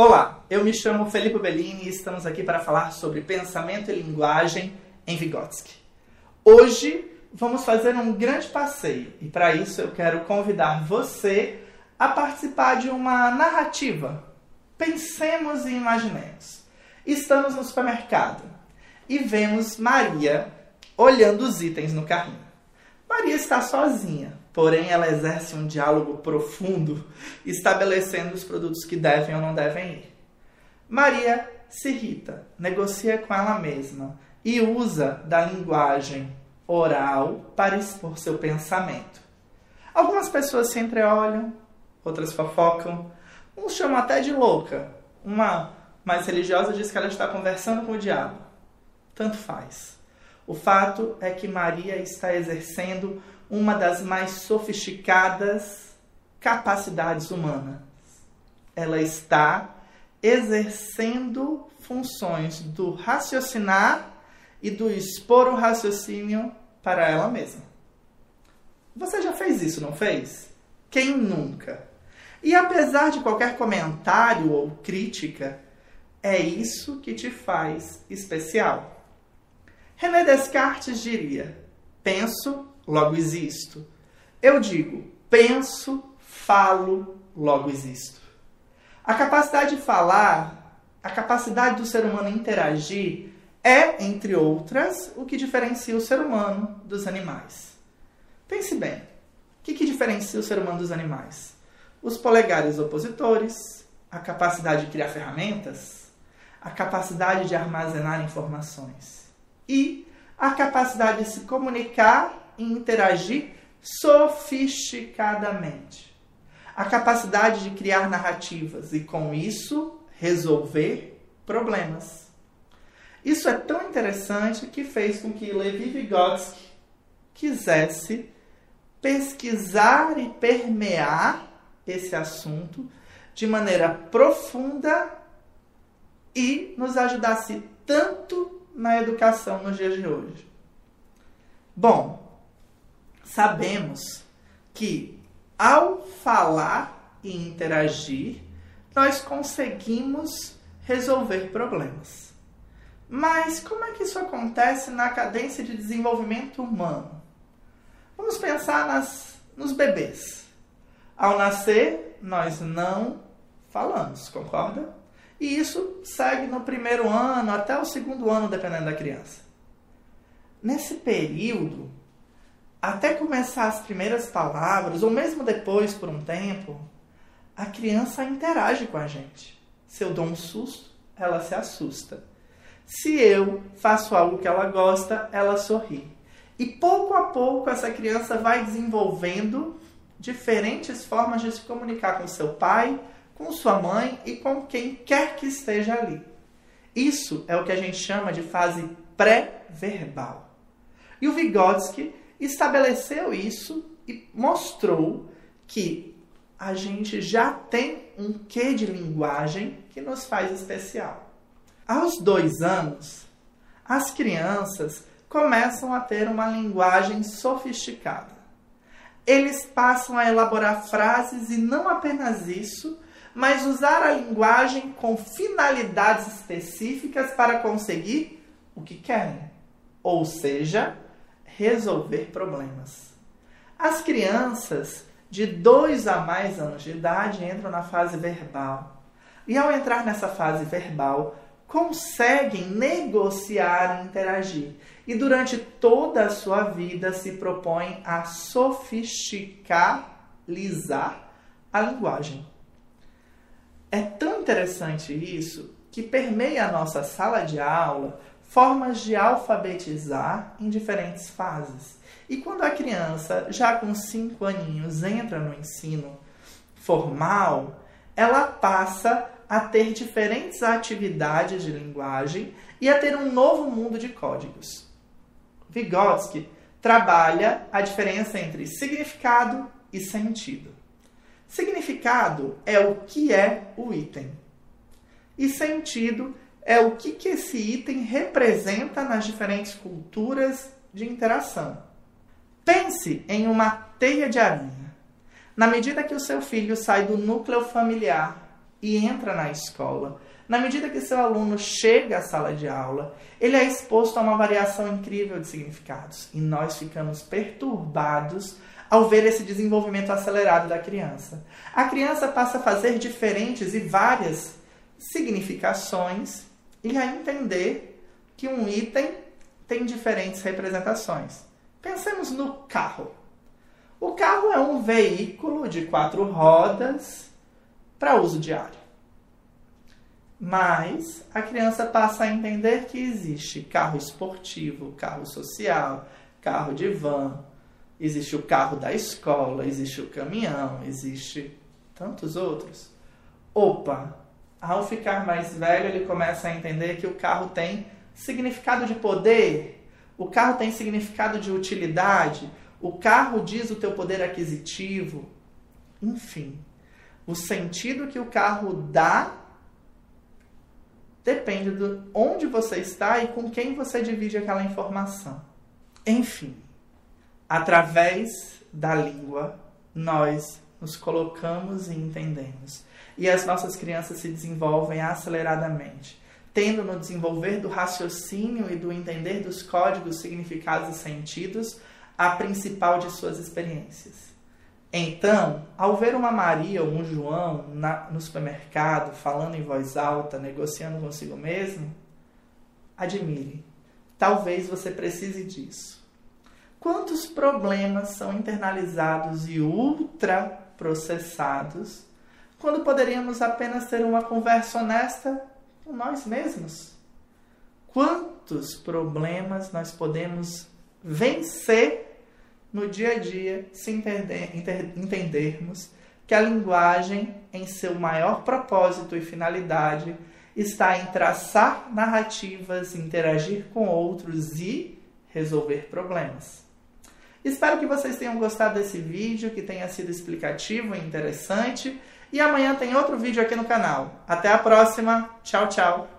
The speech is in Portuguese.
Olá, eu me chamo Felipe Bellini e estamos aqui para falar sobre pensamento e linguagem em Vygotsky. Hoje vamos fazer um grande passeio e para isso eu quero convidar você a participar de uma narrativa. Pensemos e imaginemos. Estamos no supermercado e vemos Maria olhando os itens no carrinho. Maria está sozinha, porém ela exerce um diálogo profundo, estabelecendo os produtos que devem ou não devem ir. Maria se irrita, negocia com ela mesma e usa da linguagem oral para expor seu pensamento. Algumas pessoas se entreolham, outras fofocam, uns chamam até de louca. Uma mais religiosa diz que ela está conversando com o diabo. Tanto faz. O fato é que Maria está exercendo uma das mais sofisticadas capacidades humanas. Ela está exercendo funções do raciocinar e do expor o raciocínio para ela mesma. Você já fez isso, não fez? Quem nunca? E apesar de qualquer comentário ou crítica, é isso que te faz especial. René Descartes diria: penso, logo existo. Eu digo: penso, falo, logo existo. A capacidade de falar, a capacidade do ser humano interagir é, entre outras, o que diferencia o ser humano dos animais. Pense bem: o que, que diferencia o ser humano dos animais? Os polegares opositores, a capacidade de criar ferramentas, a capacidade de armazenar informações e a capacidade de se comunicar e interagir sofisticadamente. A capacidade de criar narrativas e, com isso, resolver problemas. Isso é tão interessante que fez com que Levi Vygotsky quisesse pesquisar e permear esse assunto de maneira profunda e nos ajudasse tanto na educação nos dias de hoje? Bom, sabemos que ao falar e interagir, nós conseguimos resolver problemas. Mas como é que isso acontece na cadência de desenvolvimento humano? Vamos pensar nas, nos bebês. Ao nascer, nós não falamos, concorda? E isso segue no primeiro ano até o segundo ano, dependendo da criança. Nesse período, até começar as primeiras palavras, ou mesmo depois, por um tempo, a criança interage com a gente. Se eu dou um susto, ela se assusta. Se eu faço algo que ela gosta, ela sorri. E pouco a pouco essa criança vai desenvolvendo diferentes formas de se comunicar com seu pai, com sua mãe e com quem quer que esteja ali. Isso é o que a gente chama de fase pré-verbal. E o Vygotsky estabeleceu isso e mostrou que a gente já tem um quê de linguagem que nos faz especial. Aos dois anos, as crianças começam a ter uma linguagem sofisticada. Eles passam a elaborar frases e não apenas isso, mas usar a linguagem com finalidades específicas para conseguir o que querem, ou seja, resolver problemas. As crianças de dois a mais anos de idade entram na fase verbal. E ao entrar nessa fase verbal, conseguem negociar e interagir. E durante toda a sua vida se propõem a sofisticalizar a linguagem. É tão interessante isso que permeia a nossa sala de aula formas de alfabetizar em diferentes fases. E quando a criança, já com cinco aninhos, entra no ensino formal, ela passa a ter diferentes atividades de linguagem e a ter um novo mundo de códigos. Vygotsky trabalha a diferença entre significado e sentido. Significado é o que é o item. E sentido é o que, que esse item representa nas diferentes culturas de interação. Pense em uma teia de aranha. Na medida que o seu filho sai do núcleo familiar e entra na escola, na medida que seu aluno chega à sala de aula, ele é exposto a uma variação incrível de significados e nós ficamos perturbados ao ver esse desenvolvimento acelerado da criança. A criança passa a fazer diferentes e várias significações e a entender que um item tem diferentes representações. Pensemos no carro. O carro é um veículo de quatro rodas para uso diário. Mas a criança passa a entender que existe carro esportivo, carro social, carro de van, existe o carro da escola, existe o caminhão, existe tantos outros. Opa, ao ficar mais velho, ele começa a entender que o carro tem significado de poder, o carro tem significado de utilidade, o carro diz o teu poder aquisitivo. Enfim, o sentido que o carro dá depende de onde você está e com quem você divide aquela informação. Enfim, através da língua, nós nos colocamos e entendemos. E as nossas crianças se desenvolvem aceleradamente, tendo no desenvolver do raciocínio e do entender dos códigos, significados e sentidos a principal de suas experiências. Então, ao ver uma Maria ou um João na, no supermercado falando em voz alta, negociando consigo mesmo, admire. Talvez você precise disso. Quantos problemas são internalizados e ultraprocessados quando poderíamos apenas ter uma conversa honesta com nós mesmos? Quantos problemas nós podemos vencer no dia a dia se entender, entendermos que a linguagem, em seu maior propósito e finalidade, está em traçar narrativas, interagir com outros e resolver problemas. Espero que vocês tenham gostado desse vídeo, que tenha sido explicativo e interessante. E amanhã tem outro vídeo aqui no canal. Até a próxima. Tchau, tchau.